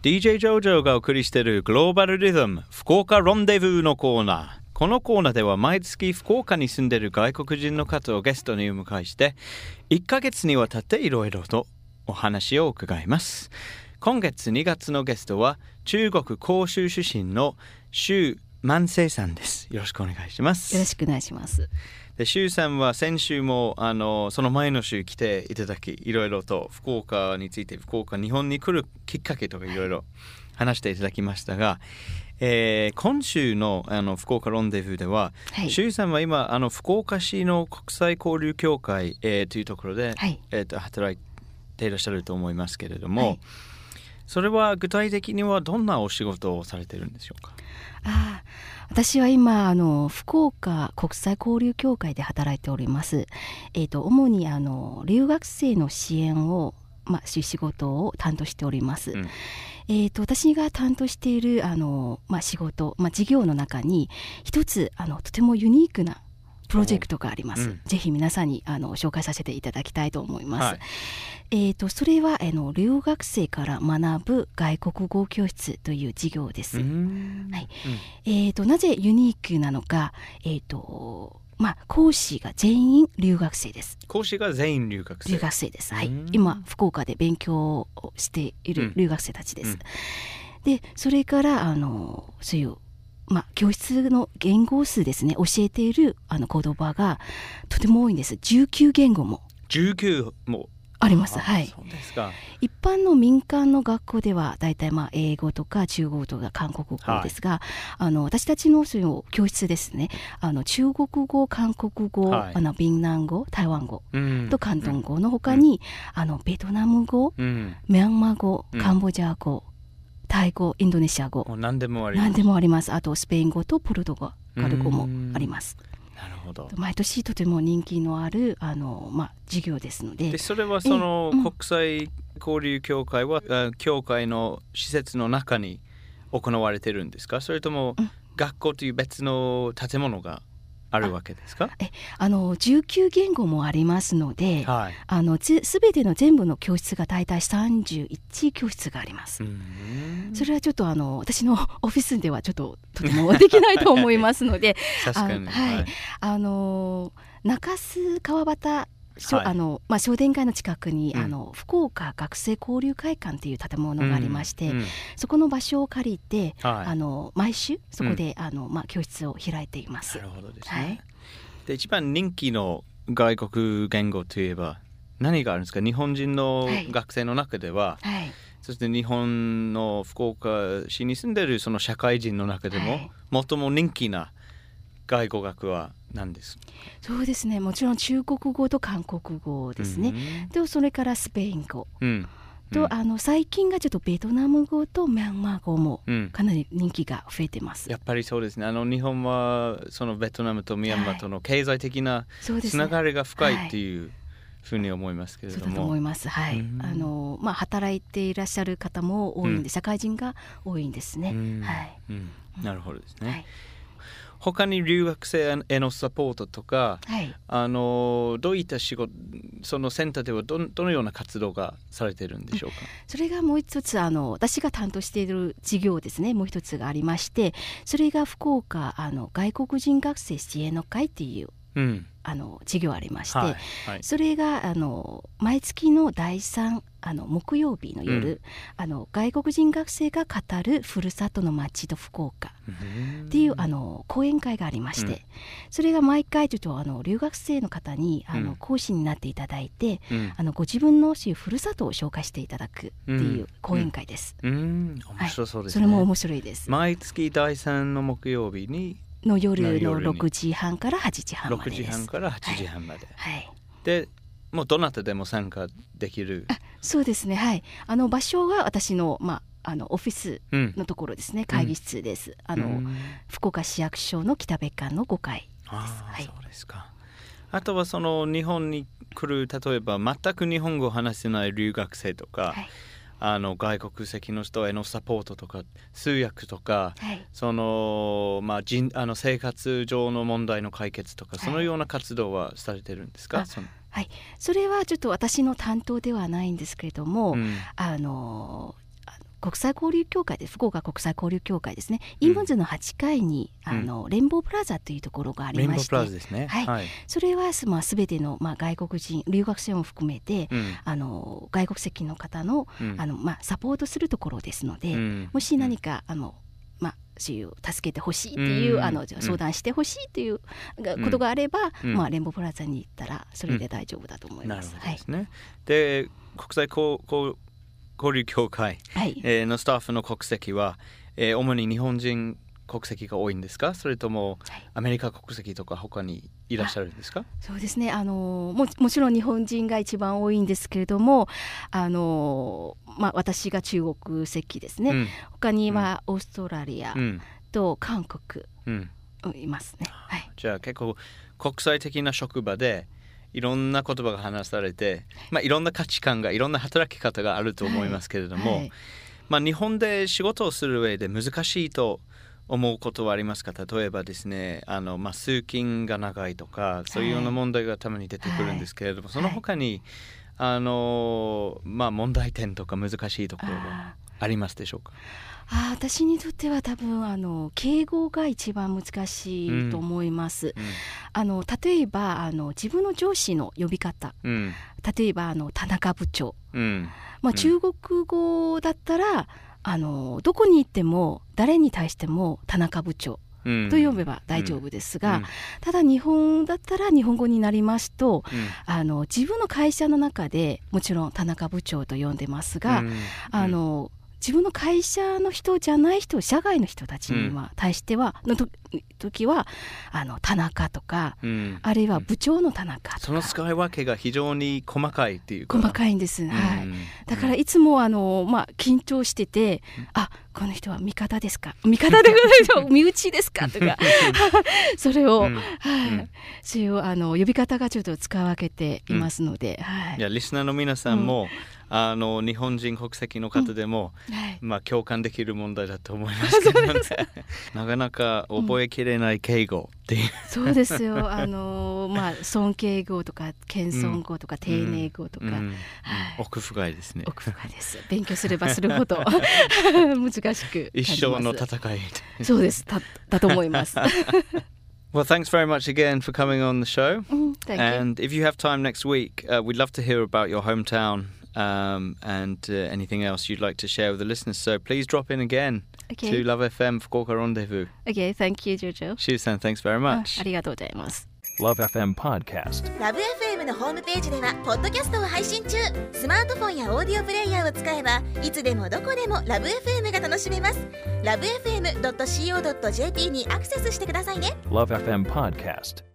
DJ ジョジョがお送りしているグローバルリズム福岡ロンデブーのコーナー。このコーナーでは毎月福岡に住んでいる外国人の方をゲストにお迎えして1ヶ月にわたっていろいろとお話を伺います。今月2月のゲストは中国広州出身の周万世さんです。よろしくお願いします。よろしくお願いします。で周さんは先週もあのその前の週来ていただきいろいろと福岡について福岡日本に来るきっかけとかいろいろ話していただきましたが、えー、今週のあの福岡ロンデブーでは、はい、周さんは今あの福岡市の国際交流協会、えー、というところで、はい、えーと、働いていらっしゃると思いますけれども、はい、それは具体的にはどんなお仕事をされてるんでしょうか？あ私は今あの福岡国際交流協会で働いております。えっ、ー、と主にあの留学生の支援をまあ仕事を担当しております。うん、えーと、私が担当しているあの、まあ、仕事、まあ、事業の中に一つあのとてもユニークなプロジェクトがあります。うん、ぜひ皆さんにあの紹介させていただきたいと思います。はい、えーと、それはあの留学生から学ぶ外国語教室という事業です。はい、うん、えーと、なぜユニークなのか、えーとまあ、講師が全員留学生です。講師が全員留学生。留学生です。はい、今福岡で勉強をしている留学生たちです。うん、で、それからあのそういうまあ、教室の言語数ですね教えているあの言葉がとても多いんです。19言語も。19も。あります。はい。一般の民間の学校では大体まあ英語とか中国語とか韓国語ですが、はい、あの私たちのその教室ですねあの中国語韓国語、はい、あのビンナン語台湾語と広東語のほかに、うん、あのベトナム語、うん、ミャンマー語カンボジア語、タイ語インドネシア語。何でもあります。何でもあります。あとスペイン語とポルトガル語もあります。なるほど。毎年とても人気のあるあの、まあ、授業ですので。でそれはその国際交流協会は、うん、協会の施設の中に行われてるんですか？それとも学校という別の建物があるわけですか？えあの19言語もありますので、はい、あのすべての全部の教室が大体31教室があります。それはちょっとあの私の オフィスではちょっととてもできないと思いますので 確かに。はい、はい、あの中洲川端はい、あのまあ、商店街の近くに、うん、あの福岡学生交流会館という建物がありまして、うんうん、そこの場所を借りて、はい、あの毎週そこで、あのまあ、教室を開いています。なるほどですね、はい、で一番人気の外国言語といえば何があるんですか？日本人の学生の中では、そして日本の福岡市に住んでるその社会人の中でも、最も人気な外語学は何ですそうですねもちろん中国語と韓国語ですね、うん、それからスペイン語、うんと、うん、あの最近がちょっとベトナム語とミャンマー語もかなり人気が増えてます、うん、やっぱりそうですねあの日本はそのベトナムとミャンマーとの経済的なつながりが深いっていう、はいふうに思いますけれども。そうだと思います。はい。あのまあ働いていらっしゃる方も多いんで、うん、社会人が多いんですね。はい、うん。なるほどですね。はい他に留学生へのサポートとか、はい、あのどういった仕事そのセンターではどどのような活動がされているんでしょうか、それがもう一つあの私が担当している事業ですね。もう一つがありましてそれが福岡あの外国人学生支援の会っていう、うん、あの授業ありまして、はいはい、それがあの毎月の第3あの木曜日の夜、うん、あの外国人学生が語るふるさとの町と福岡っていうあの講演会がありまして、うん、それが毎回ちょっとあの留学生の方にあの講師になっていただいて、うん、あのご自分のふるさとを紹介していただくっていう講演会です。うん、面白そうです、ね。はい、それも面白いです。毎月第3の木曜日にの夜の6時半から8時半までです。6時半から8時半まで。はい、はい、でもうどなたでも参加できる。そうですね。はい。あの場所は私のまああのオフィスのところですね、うん、会議室です、あの、福岡市役所の北別館の5階あ、はい、そうですか。あとはその日本に来る例えば全く日本語を話せない留学生とか、はいあの外国籍の人へのサポートとか通訳とか、はい、そのまあ、人あの生活上の問題の解決とか、そのような活動はされてるんですか、はい、それはちょっと私の担当ではないんですけれども、うん、あの国際交流協会で福岡国際交流協会ですね、インムズの8階にあの、レインボープラザというところがありまして。はい、はい、それはまあすべてのまあ外国人留学生も含めて、うん、あの外国籍の方の、うん、あのまあサポートするところですので、うん、もし何かあのまあそういう助けてほしいっていう、あの相談してほしいっていうことがあれば、まあレインボープラザに行ったらそれで大丈夫だと思います。はい、で国際交交交流協会、はい。えー、のスタッフの国籍は、えー、主に日本人国籍が多いんですか？それともアメリカ国籍とか他にいらっしゃるんですか？そうですね。あのももちろん日本人が一番多いんですけれどもあの、まあ、私が中国籍ですね、うん、他にはオーストラリアと韓国、うん、いますね、はい、じゃあ結構国際的な職場でいろんな言葉が話されて、まあ、いろんな価値観がいろんな働き方があると思いますけれども、はい。はい、まあ、日本で仕事をする上で難しいと思うことはありますか？例えばですねあの、まあ、通勤が長いとかそういうような問題がたまに出てくるんですけれども、はい、その他にあの、まあ、問題点とか難しいところはありますでしょうか？あ私にとっては多分あの敬語が一番難しいと思います。うん、あの例えばあの自分の上司の呼び方、うん、例えばあの田中部長、うん、まあ、中国語だったら、あのどこに行っても誰に対しても田中部長と読めば大丈夫ですが、うん、ただ日本だったら日本語になりますと、うん、あの自分の会社の中でもちろん田中部長と呼んでますが、うん、あの自分の会社の人じゃない人社外の人たちには、対してはのと時はあの田中とか、うん、あるいは部長の田中とか。その使い分けが非常に細かいっていう細かいんです、はい、だからいつもあの、まあ、緊張してて、うん、あこの人は味方ですか？味方でございます 身内ですか？とか。それを、はい、それをあの呼び方がちょっと使い分けていますので、はい、いやリスナーの皆さんも、あの日本人国籍の方でも、うんはい、まあ共感できる問題だと思いますけどね。なかなか覚きれない敬語っていう、そうですよあのまあ尊敬語とか謙遜語とか、丁寧語とか、はい、奥深いですね奥深いです勉強すればするほど難しく一生の戦いそうですだだと思います Well, thanks very much again for coming on the show. Mm, and you. if you have time next week, uh, we'd love to hear about your hometown um, and uh, anything else you'd like to share with the listeners. So please drop in again Okay. to Love FM Fukuoka Rendezvous. Okay, thank you, Jojo. Shu-san, thanks very much. ありがとうございます。Love FM Podcast Love FM のホームページではポッドキャストを配信中スマートフォンやオーディオプレイヤーを使えばいつでもどこでもラブ f m が楽しめます LoveFM.co.jp にアクセスしてくださいね Love FM Podcast